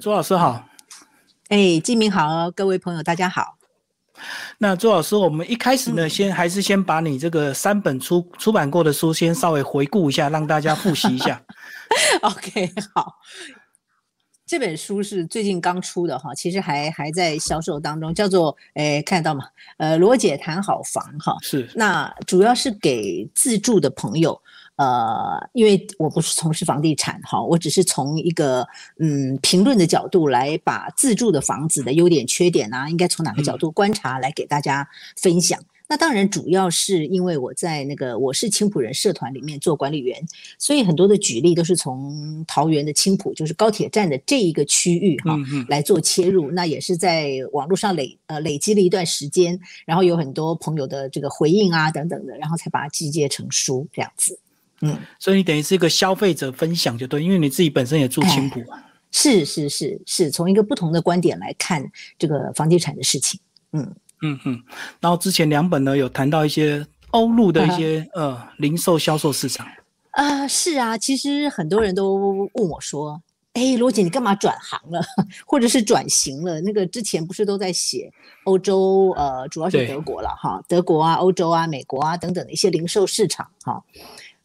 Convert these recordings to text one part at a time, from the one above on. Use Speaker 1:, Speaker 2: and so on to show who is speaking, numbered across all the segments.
Speaker 1: 朱老师好，
Speaker 2: 哎，金明好，各位朋友大家好。
Speaker 1: 那朱老师，我们一开始呢，先还是先把你这个三本出出版过的书先稍微回顾一下，让大家复习一下。
Speaker 2: OK，好。这本书是最近刚出的哈，其实还还在销售当中，叫做诶，看得到吗？呃，罗姐谈好房哈，
Speaker 1: 是。
Speaker 2: 那主要是给自住的朋友，呃，因为我不是从事房地产哈，我只是从一个嗯评论的角度来把自住的房子的优点、缺点啊，应该从哪个角度观察来给大家分享。那当然，主要是因为我在那个我是青浦人社团里面做管理员，所以很多的举例都是从桃园的青浦，就是高铁站的这一个区域哈来做切入。那也是在网络上累呃累积了一段时间，然后有很多朋友的这个回应啊等等的，然后才把它集结成书这样子。
Speaker 1: 嗯，所以你等于是一个消费者分享就对，因为你自己本身也住青浦。
Speaker 2: 是是是是，从一个不同的观点来看这个房地产的事情。嗯。
Speaker 1: 嗯嗯，然后之前两本呢有谈到一些欧陆的一些呃零售销售市场
Speaker 2: 啊，是啊，其实很多人都问我说，哎，罗姐你干嘛转行了，或者是转型了？那个之前不是都在写欧洲呃，主要是德国了哈，德国啊、欧洲啊、美国啊等等的一些零售市场哈。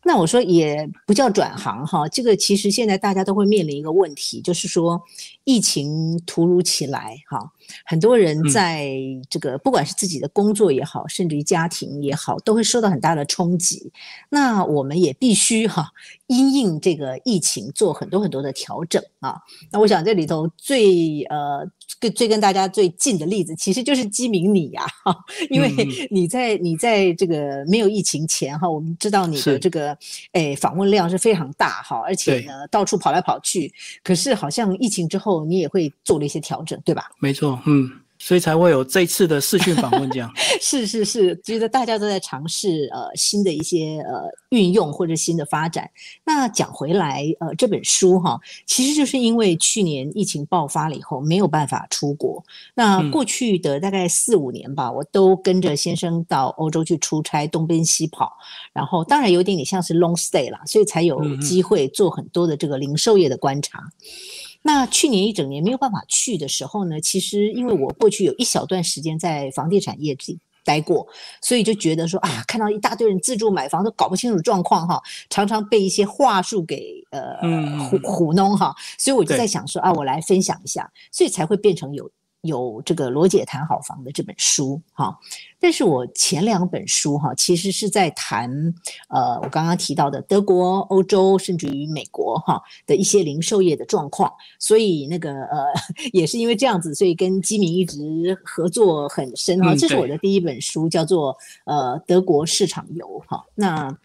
Speaker 2: 那我说也不叫转行哈，这个其实现在大家都会面临一个问题，就是说疫情突如其来哈，很多人在这个不管是自己的工作也好，甚至于家庭也好，都会受到很大的冲击。那我们也必须哈，因应这个疫情做很多很多的调整啊。那我想这里头最呃。最最跟大家最近的例子，其实就是基民你呀，哈，因为 你在你在这个没有疫情前哈，我们知道你的这个诶访问量是非常大哈，而且呢到处跑来跑去，可是好像疫情之后你也会做了一些调整，对吧？
Speaker 1: 没错，嗯。所以才会有这次的视讯访问，这样
Speaker 2: 是是是，觉得大家都在尝试呃新的一些呃运用或者新的发展。那讲回来，呃这本书哈，其实就是因为去年疫情爆发了以后没有办法出国，那过去的大概四五年吧，我都跟着先生到欧洲去出差，东奔西跑，然后当然有点点像是 long stay 啦，所以才有机会做很多的这个零售业的观察。那去年一整年没有办法去的时候呢，其实因为我过去有一小段时间在房地产业里待过，所以就觉得说啊，看到一大堆人自住买房都搞不清楚状况哈，常常被一些话术给呃糊糊弄哈，所以我就在想说啊，我来分享一下，所以才会变成有。有这个罗姐谈好房的这本书哈，但是我前两本书哈，其实是在谈呃，我刚刚提到的德国、欧洲甚至于美国哈的一些零售业的状况，所以那个呃，也是因为这样子，所以跟基民一直合作很深哈。这是我的第一本书，叫做呃德国市场游哈。那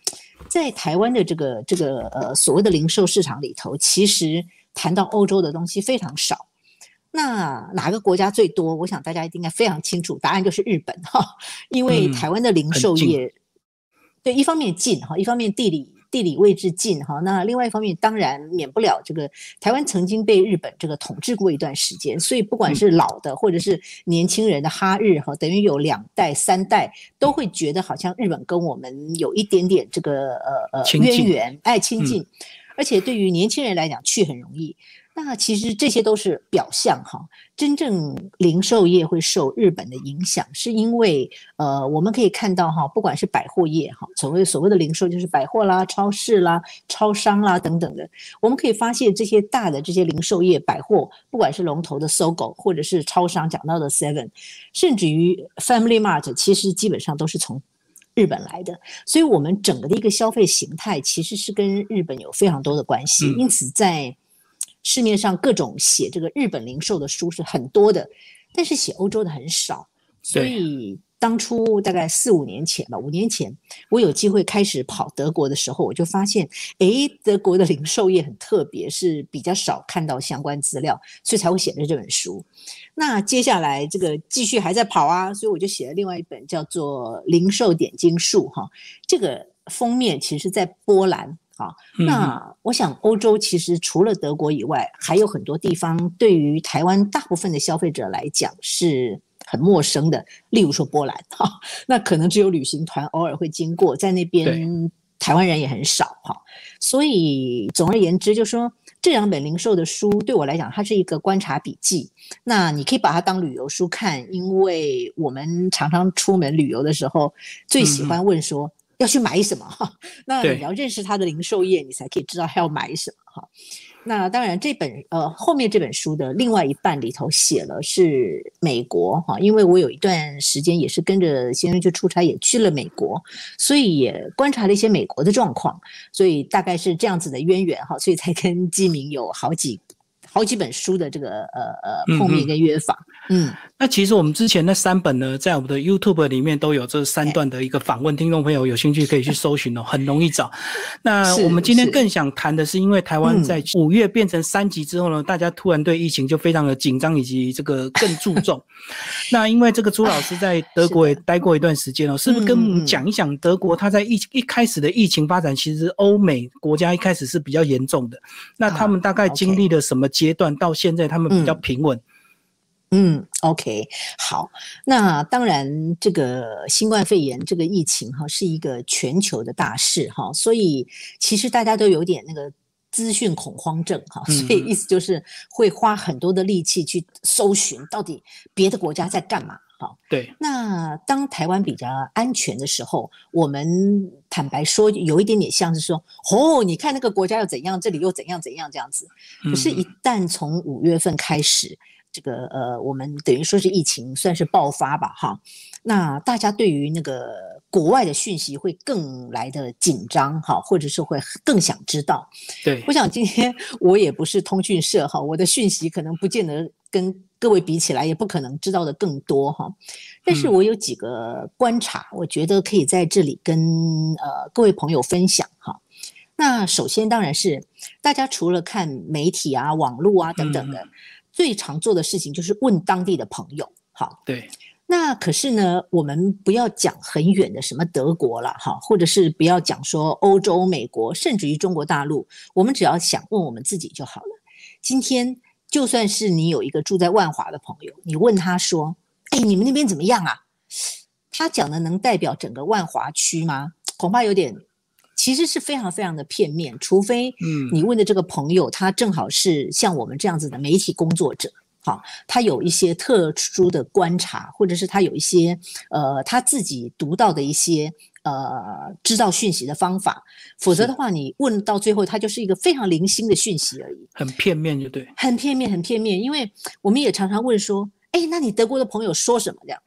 Speaker 2: 在台湾的这个这个呃所谓的零售市场里头，其实谈到欧洲的东西非常少。那哪个国家最多？我想大家应该非常清楚，答案就是日本哈。因为台湾的零售业，对一方面近哈，一方面地理地理位置近哈。那另外一方面，当然免不了这个台湾曾经被日本这个统治过一段时间，所以不管是老的或者是年轻人的哈日哈，等于有两代三代都会觉得好像日本跟我们有一点点这个呃呃渊源，爱亲近，而且对于年轻人来讲去很容易。那其实这些都是表象哈，真正零售业会受日本的影响，是因为呃，我们可以看到哈，不管是百货业哈，所谓所谓的零售就是百货啦、超市啦、超商啦等等的，我们可以发现这些大的这些零售业百货，不管是龙头的搜狗，或者是超商讲到的 Seven，甚至于 Family Mart，其实基本上都是从日本来的，所以我们整个的一个消费形态其实是跟日本有非常多的关系，因此在。市面上各种写这个日本零售的书是很多的，但是写欧洲的很少。所以当初大概四五年前吧，五年前我有机会开始跑德国的时候，我就发现，哎，德国的零售业很特别，是比较少看到相关资料，所以才会写的这本书。那接下来这个继续还在跑啊，所以我就写了另外一本叫做《零售点金术》哈，这个封面其实在波兰。啊，那我想欧洲其实除了德国以外，还有很多地方对于台湾大部分的消费者来讲是很陌生的。例如说波兰，哈，那可能只有旅行团偶尔会经过，在那边台湾人也很少，哈。所以总而言之，就说这两本零售的书对我来讲，它是一个观察笔记。那你可以把它当旅游书看，因为我们常常出门旅游的时候，最喜欢问说要去买什么哈。那你要认识它的零售业，你才可以知道要买什么哈。那当然，这本呃后面这本书的另外一半里头写了是美国哈，因为我有一段时间也是跟着先生去出差，也去了美国，所以也观察了一些美国的状况，所以大概是这样子的渊源哈，所以才跟基明有好几。好几本书的这个呃呃碰面跟约访，嗯，
Speaker 1: 那其实我们之前那三本呢，在我们的 YouTube 里面都有这三段的一个访问，听众朋友有兴趣可以去搜寻哦，很容易找。那我们今天更想谈的是，因为台湾在五月变成三级之后呢，大家突然对疫情就非常的紧张，以及这个更注重。那因为这个朱老师在德国也待过一段时间哦，是不是跟我们讲一讲德国他在疫一开始的疫情发展，其实欧美国家一开始是比较严重的，那他们大概经历了什么？阶段到现在，他们比较平稳。
Speaker 2: 嗯，OK，好。那当然，这个新冠肺炎这个疫情哈，是一个全球的大事哈，所以其实大家都有点那个资讯恐慌症哈，所以意思就是会花很多的力气去搜寻到底别的国家在干嘛。好，
Speaker 1: 对。
Speaker 2: 那当台湾比较安全的时候，我们坦白说，有一点点像是说，哦，你看那个国家又怎样，这里又怎样怎样这样子。可是，一旦从五月份开始，这个呃，我们等于说是疫情算是爆发吧，哈。那大家对于那个国外的讯息会更来的紧张，哈，或者是会更想知道。
Speaker 1: 对，
Speaker 2: 我想今天 我也不是通讯社，哈，我的讯息可能不见得跟。各位比起来也不可能知道的更多哈，但是我有几个观察，我觉得可以在这里跟呃各位朋友分享哈。那首先当然是大家除了看媒体啊、网络啊等等的，最常做的事情就是问当地的朋友。好，
Speaker 1: 对。
Speaker 2: 那可是呢，我们不要讲很远的什么德国了哈，或者是不要讲说欧洲、美国，甚至于中国大陆，我们只要想问我们自己就好了。今天。就算是你有一个住在万华的朋友，你问他说：“哎，你们那边怎么样啊？”他讲的能代表整个万华区吗？恐怕有点，其实是非常非常的片面。除非，嗯，你问的这个朋友他正好是像我们这样子的媒体工作者，好，他有一些特殊的观察，或者是他有一些呃他自己读到的一些。呃，知道讯息的方法，否则的话，你问到最后，他就是一个非常零星的讯息而已，
Speaker 1: 很片面，就对，
Speaker 2: 很片面，很片面。因为我们也常常问说，哎，那你德国的朋友说什么？这样，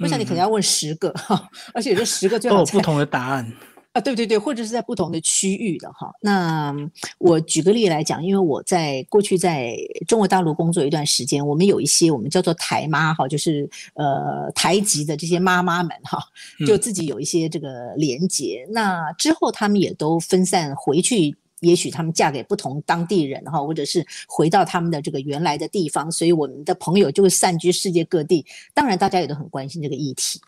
Speaker 2: 我想你可能要问十个哈，而且这十个最好
Speaker 1: 都有不同的答案。
Speaker 2: 啊，对对对，或者是在不同的区域的哈。那我举个例来讲，因为我在过去在中国大陆工作一段时间，我们有一些我们叫做台妈哈，就是呃台籍的这些妈妈们哈，就自己有一些这个连结。那之后他们也都分散回去，也许他们嫁给不同当地人哈，或者是回到他们的这个原来的地方，所以我们的朋友就会散居世界各地。当然，大家也都很关心这个议题。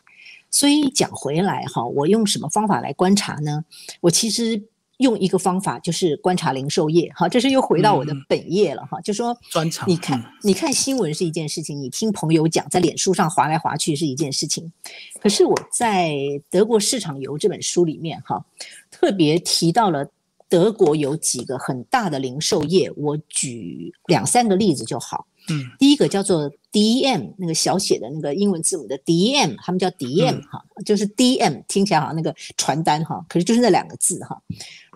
Speaker 2: 所以讲回来哈，我用什么方法来观察呢？我其实用一个方法，就是观察零售业。哈，这是又回到我的本业了哈。就说，
Speaker 1: 专长。
Speaker 2: 你看，你看新闻是一件事情，你听朋友讲，在脸书上划来划去是一件事情。可是我在《德国市场游》这本书里面哈，特别提到了德国有几个很大的零售业，我举两三个例子就好。
Speaker 1: 嗯，
Speaker 2: 第一个叫做 DM，那个小写的那个英文字母的 DM，他们叫 DM 哈，就是 DM 听起来好像那个传单哈，可是就是那两个字哈。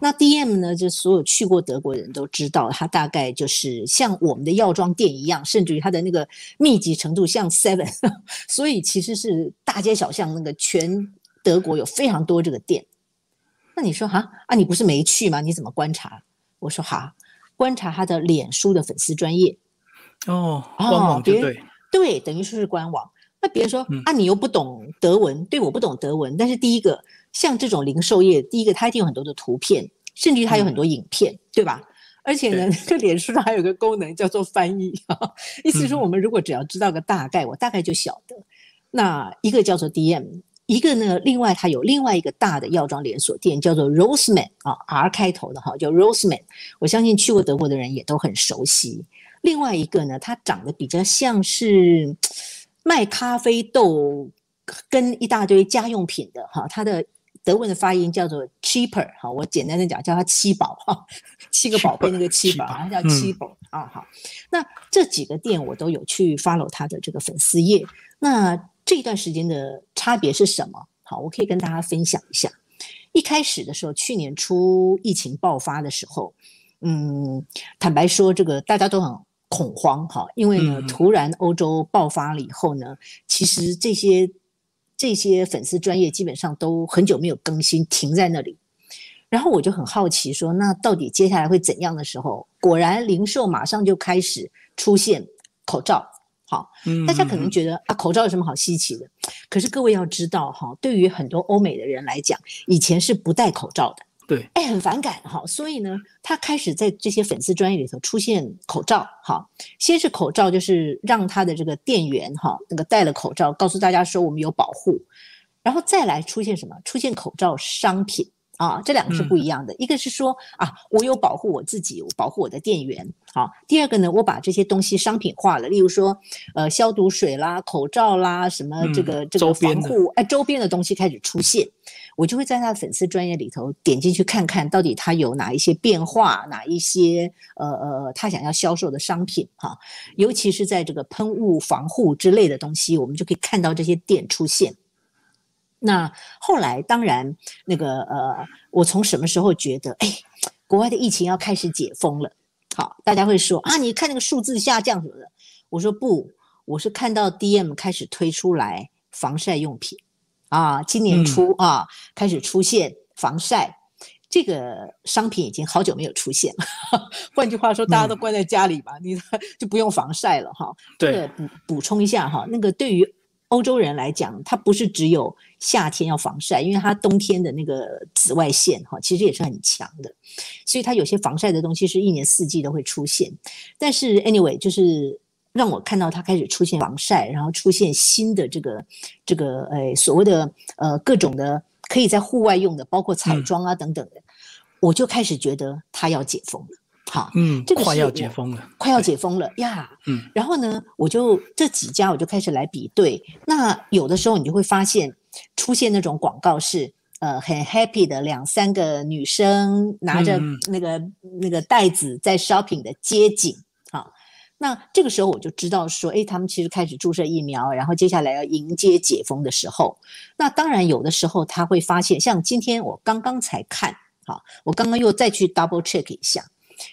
Speaker 2: 那 DM 呢，就所有去过德国人都知道，它大概就是像我们的药妆店一样，甚至于它的那个密集程度像 Seven，所以其实是大街小巷那个全德国有非常多这个店。那你说哈啊，你不是没去吗？你怎么观察？我说哈，观察他的脸书的粉丝专业。
Speaker 1: 哦，官网对
Speaker 2: 对，等于说是官网。那别人说啊，你又不懂德文，对我不懂德文。但是第一个，像这种零售业，第一个它一定有很多的图片，甚至于它有很多影片，对吧？而且呢，这脸书上还有个功能叫做翻译，意思说我们如果只要知道个大概，我大概就晓得。那一个叫做 DM，一个呢，另外它有另外一个大的药妆连锁店叫做 Roseman 啊，R 开头的哈，叫 Roseman。我相信去过德国的人也都很熟悉。另外一个呢，它长得比较像是卖咖啡豆跟一大堆家用品的哈，它的德文的发音叫做 cheaper，哈，我简单的讲叫它七宝哈，七个宝贝那个七宝，它叫七宝啊。好，那这几个店我都有去 follow 它的这个粉丝页。那这一段时间的差别是什么？好，我可以跟大家分享一下。一开始的时候，去年初疫情爆发的时候，嗯，坦白说，这个大家都很恐慌哈，因为呢，突然欧洲爆发了以后呢，其实这些。这些粉丝专业基本上都很久没有更新，停在那里。然后我就很好奇，说那到底接下来会怎样的时候？果然零售马上就开始出现口罩。好，大家可能觉得啊，口罩有什么好稀奇的？可是各位要知道哈，对于很多欧美的人来讲，以前是不戴口罩的。
Speaker 1: 对，
Speaker 2: 哎，很反感哈，所以呢，他开始在这些粉丝专业里头出现口罩，哈，先是口罩，就是让他的这个店员哈，那个戴了口罩，告诉大家说我们有保护，然后再来出现什么？出现口罩商品。啊，这两个是不一样的。一个是说啊，我有保护我自己，我保护我的店员。好，第二个呢，我把这些东西商品化了，例如说，呃，消毒水啦、口罩啦，什么这个这个防护，哎，周边的东西开始出现，我就会在他的粉丝专业里头点进去看看到底他有哪一些变化，哪一些呃呃他想要销售的商品哈，尤其是在这个喷雾防护之类的东西，我们就可以看到这些店出现。那后来当然，那个呃，我从什么时候觉得，哎，国外的疫情要开始解封了？好，大家会说啊，你看那个数字下降什么的。我说不，我是看到 DM 开始推出来防晒用品，啊，今年初啊开始出现防晒这个商品，已经好久没有出现了。换句话说，大家都关在家里嘛，你 就不用防晒了哈。
Speaker 1: 对，
Speaker 2: 补补充一下哈，那个对于。欧洲人来讲，他不是只有夏天要防晒，因为他冬天的那个紫外线哈，其实也是很强的，所以他有些防晒的东西是一年四季都会出现。但是 anyway，就是让我看到他开始出现防晒，然后出现新的这个这个呃所谓的呃各种的可以在户外用的，包括彩妆啊等等的，我就开始觉得他要解封了。好，
Speaker 1: 嗯，这个快要解封了，
Speaker 2: 快要解封了呀。嗯，然后呢，我就这几家我就开始来比对。那有的时候你就会发现出现那种广告是呃很 happy 的两三个女生拿着那个那个袋子在 shopping 的街景。好，那这个时候我就知道说，哎，他们其实开始注射疫苗，然后接下来要迎接解封的时候。那当然有的时候他会发现，像今天我刚刚才看，好，我刚刚又再去 double check 一下。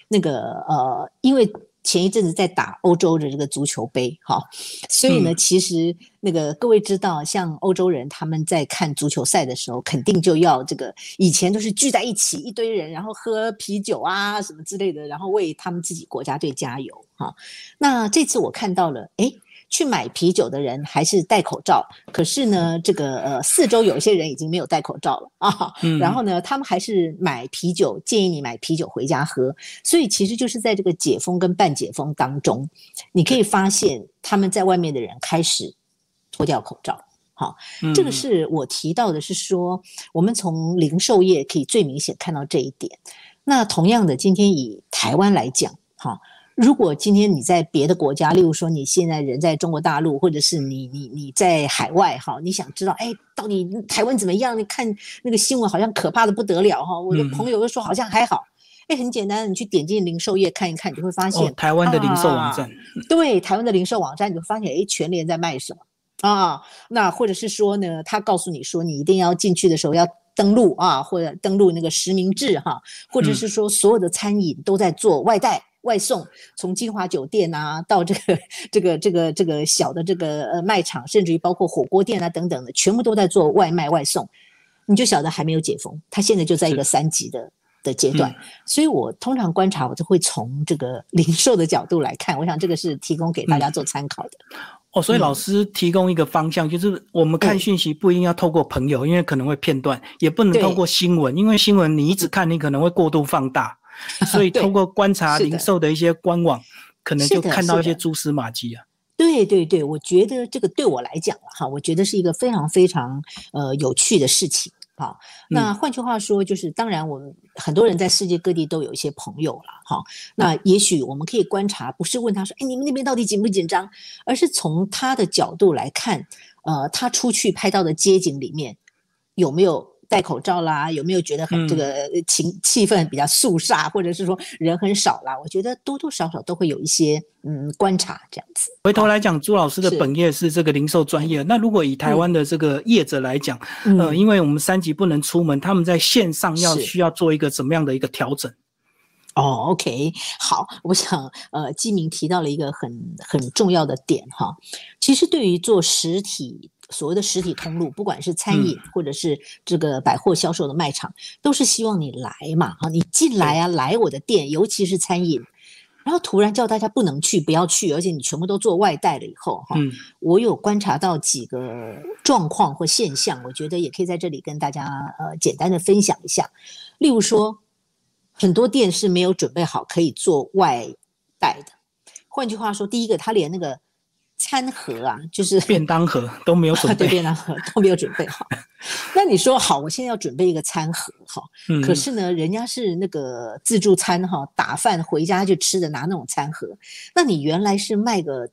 Speaker 2: 那个呃，因为前一阵子在打欧洲的这个足球杯，哈，所以呢，其实那个各位知道，像欧洲人他们在看足球赛的时候，肯定就要这个以前都是聚在一起一堆人，然后喝啤酒啊什么之类的，然后为他们自己国家队加油，哈。那这次我看到了，哎。去买啤酒的人还是戴口罩，可是呢，这个呃四周有一些人已经没有戴口罩了啊。然后呢，他们还是买啤酒，建议你买啤酒回家喝。所以其实就是在这个解封跟半解封当中，你可以发现他们在外面的人开始脱掉口罩。好，这个是我提到的，是说我们从零售业可以最明显看到这一点。那同样的，今天以台湾来讲，哈。如果今天你在别的国家，例如说你现在人在中国大陆，或者是你你你在海外哈，你想知道哎，到底台湾怎么样？你看那个新闻好像可怕的不得了哈。我的朋友都说好像还好，哎，很简单，你去点进零售业看一看，你会发现
Speaker 1: 台湾的零售网站，
Speaker 2: 对台湾的零售网站，你就发现哎，全联在卖什么啊？那或者是说呢，他告诉你说你一定要进去的时候要登录啊，或者登录那个实名制哈，或者是说所有的餐饮都在做外带。外送从金华酒店啊，到这个这个这个这个小的这个呃卖场，甚至于包括火锅店啊等等的，全部都在做外卖外送，你就晓得还没有解封，它现在就在一个三级的的阶段。所以我通常观察，我就会从这个零售的角度来看，我想这个是提供给大家做参考的。
Speaker 1: 哦，所以老师提供一个方向，就是我们看讯息不一定要透过朋友，因为可能会片段，也不能透过新闻，因为新闻你一直看，你可能会过度放大。所以通过观察零售的一些官网，可能就看到一些蛛丝马迹啊。
Speaker 2: 对对对，我觉得这个对我来讲哈，我觉得是一个非常非常呃有趣的事情。好，那换句话说，就是当然我们很多人在世界各地都有一些朋友了。哈，那也许我们可以观察，不是问他说，哎，你们那边到底紧不紧张，而是从他的角度来看，呃，他出去拍到的街景里面有没有戴口罩啦？有没有觉得很这个情气氛比较肃杀，或者是说人很少啦？我觉得多多少少都会有一些嗯观察这样子。
Speaker 1: 回头来讲，朱老师的本业是这个零售专业，那如果以台湾的这个业者来讲，呃，因为我们三级不能出门，他们在线上要需要做一个怎么样的一个调整？
Speaker 2: 哦，OK，好，我想，呃，基明提到了一个很很重要的点哈。其实对于做实体所谓的实体通路，不管是餐饮或者是这个百货销售的卖场，都是希望你来嘛，哈，你进来啊，来我的店，尤其是餐饮，然后突然叫大家不能去，不要去，而且你全部都做外带了以后，哈，我有观察到几个状况或现象，我觉得也可以在这里跟大家呃简单的分享一下，例如说。很多店是没有准备好可以做外带的。换句话说，第一个，他连那个餐盒啊，就是
Speaker 1: 便当盒都没有准备，
Speaker 2: 对，便当盒都没有准备好。那你说好，我现在要准备一个餐盒哈，可是呢，人家是那个自助餐哈，打饭回家就吃的，拿那种餐盒。那你原来是卖个。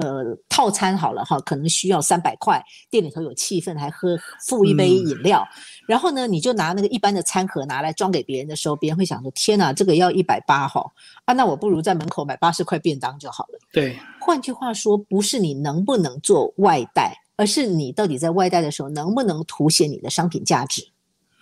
Speaker 2: 呃，套餐好了哈，可能需要三百块，店里头有气氛，还喝付一杯饮料，然后呢，你就拿那个一般的餐盒拿来装给别人的时候，别人会想说：天哪，这个要一百八哈啊，那我不如在门口买八十块便当就好了。
Speaker 1: 对，
Speaker 2: 换句话说，不是你能不能做外带，而是你到底在外带的时候能不能凸显你的商品价值。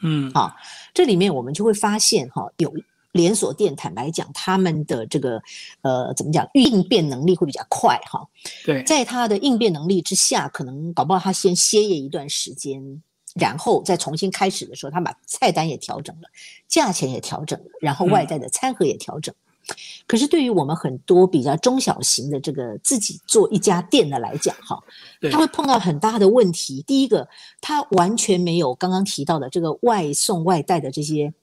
Speaker 1: 嗯，
Speaker 2: 好，这里面我们就会发现哈，有。连锁店坦白讲，他们的这个呃怎么讲应变能力会比较快哈。
Speaker 1: 对，
Speaker 2: 在他的应变能力之下，可能搞不好他先歇业一段时间，然后再重新开始的时候，他把菜单也调整了，价钱也调整了，然后外带的餐盒也调整。可是对于我们很多比较中小型的这个自己做一家店的来讲哈，他会碰到很大的问题。第一个，他完全没有刚刚提到的这个外送外带的这些。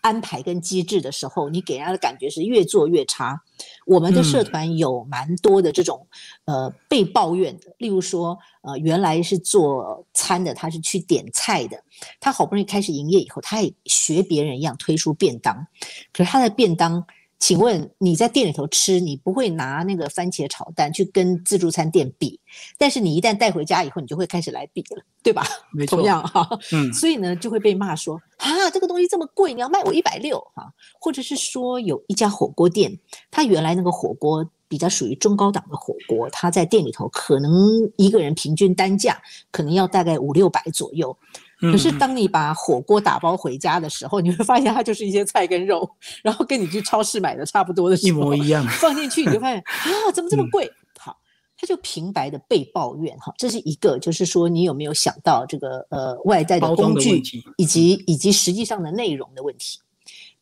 Speaker 2: 安排跟机制的时候，你给人家的感觉是越做越差。我们的社团有蛮多的这种呃被抱怨的，例如说呃原来是做餐的，他是去点菜的，他好不容易开始营业以后，他也学别人一样推出便当，可是他的便当。请问你在店里头吃，你不会拿那个番茄炒蛋去跟自助餐店比，但是你一旦带回家以后，你就会开始来比了，对吧？
Speaker 1: 没错，
Speaker 2: 同样哈，
Speaker 1: 嗯，
Speaker 2: 所以呢就会被骂说啊，这个东西这么贵，你要卖我一百六哈，或者是说有一家火锅店，它原来那个火锅比较属于中高档的火锅，它在店里头可能一个人平均单价可能要大概五六百左右。可是当你把火锅打包回家的时候，你会发现它就是一些菜跟肉，然后跟你去超市买的差不多的，
Speaker 1: 一模一样。
Speaker 2: 放进去你就发现 啊，怎么这么贵？好，他就平白的被抱怨哈，这是一个，就是说你有没有想到这个呃外在的工具以及以及实际上的内容的问题？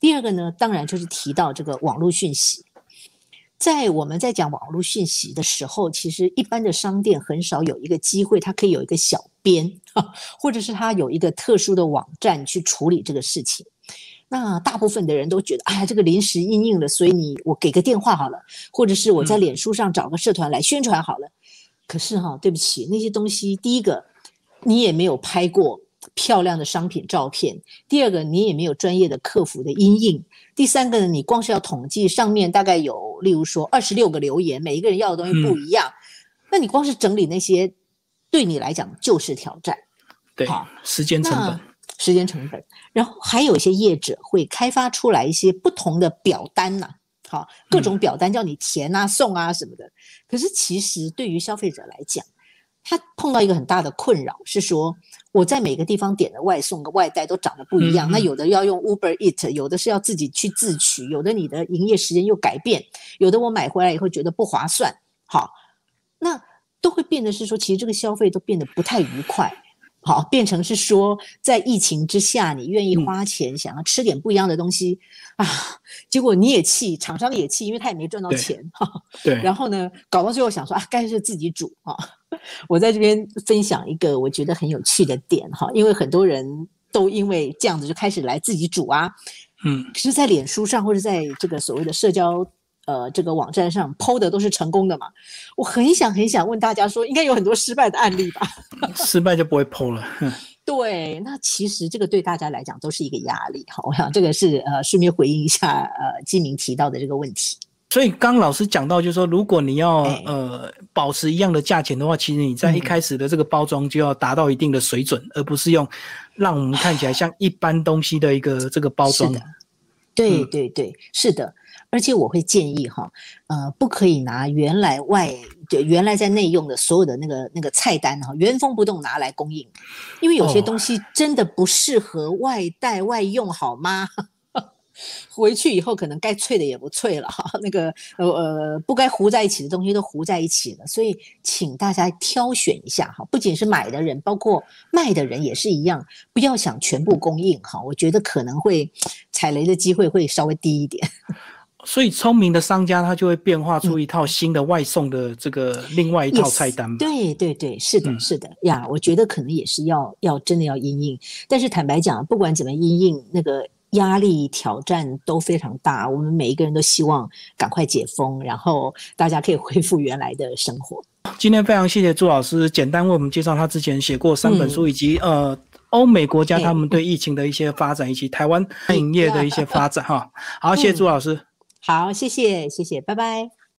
Speaker 2: 第二个呢，当然就是提到这个网络讯息。在我们在讲网络讯息的时候，其实一般的商店很少有一个机会，它可以有一个小编，或者是它有一个特殊的网站去处理这个事情。那大部分的人都觉得，哎呀，这个临时应应了，所以你我给个电话好了，或者是我在脸书上找个社团来宣传好了。可是哈，对不起，那些东西，第一个你也没有拍过。漂亮的商品照片。第二个，你也没有专业的客服的阴影。第三个呢，你光是要统计上面大概有，例如说二十六个留言，每一个人要的东西不一样，那你光是整理那些，对你来讲就是挑战。
Speaker 1: 对，时间成本，
Speaker 2: 时间成本。然后还有一些业者会开发出来一些不同的表单呐，好，各种表单叫你填啊、送啊什么的。可是其实对于消费者来讲，他碰到一个很大的困扰是说。我在每个地方点的外送跟外带都长得不一样，那有的要用 Uber Eat，有的是要自己去自取，有的你的营业时间又改变，有的我买回来以后觉得不划算，好，那都会变得是说，其实这个消费都变得不太愉快，好，变成是说，在疫情之下，你愿意花钱想要吃点不一样的东西啊，结果你也气，厂商也气，因为他也没赚到钱，哈，
Speaker 1: 对，
Speaker 2: 然后呢，搞到最后想说啊，干脆自己煮啊。我在这边分享一个我觉得很有趣的点哈，因为很多人都因为这样子就开始来自己煮啊，
Speaker 1: 嗯，
Speaker 2: 其实，在脸书上或者在这个所谓的社交呃这个网站上剖的都是成功的嘛。我很想很想问大家说，应该有很多失败的案例吧？
Speaker 1: 失败就不会剖了。
Speaker 2: 对，那其实这个对大家来讲都是一个压力哈。我想这个是呃顺便回应一下呃基明提到的这个问题。
Speaker 1: 所以刚老师讲到，就是说，如果你要呃保持一样的价钱的话，其实你在一开始的这个包装就要达到一定的水准，而不是用让我们看起来像一般东西的一个这个包装。
Speaker 2: 对对对，是的。而且我会建议哈，呃，不可以拿原来外就原来在内用的所有的那个那个菜单哈，原封不动拿来供应，因为有些东西真的不适合外带外用，好吗？回去以后可能该脆的也不脆了哈，那个呃呃不该糊在一起的东西都糊在一起了，所以请大家挑选一下哈，不仅是买的人，包括卖的人也是一样，不要想全部供应哈，我觉得可能会踩雷的机会会稍微低一点。
Speaker 1: 所以聪明的商家他就会变化出一套新的外送的这个另外一套菜单。
Speaker 2: 对对对，是的，是的呀，我觉得可能也是要要真的要因应，但是坦白讲，不管怎么因应那个。压力挑战都非常大，我们每一个人都希望赶快解封，然后大家可以恢复原来的生活。
Speaker 1: 今天非常谢谢朱老师，简单为我们介绍他之前写过三本书，以及呃欧美国家他们对疫情的一些发展，以及台湾餐饮业的一些发展。哈，好，谢谢朱老师。
Speaker 2: 好，谢谢，谢谢，拜拜。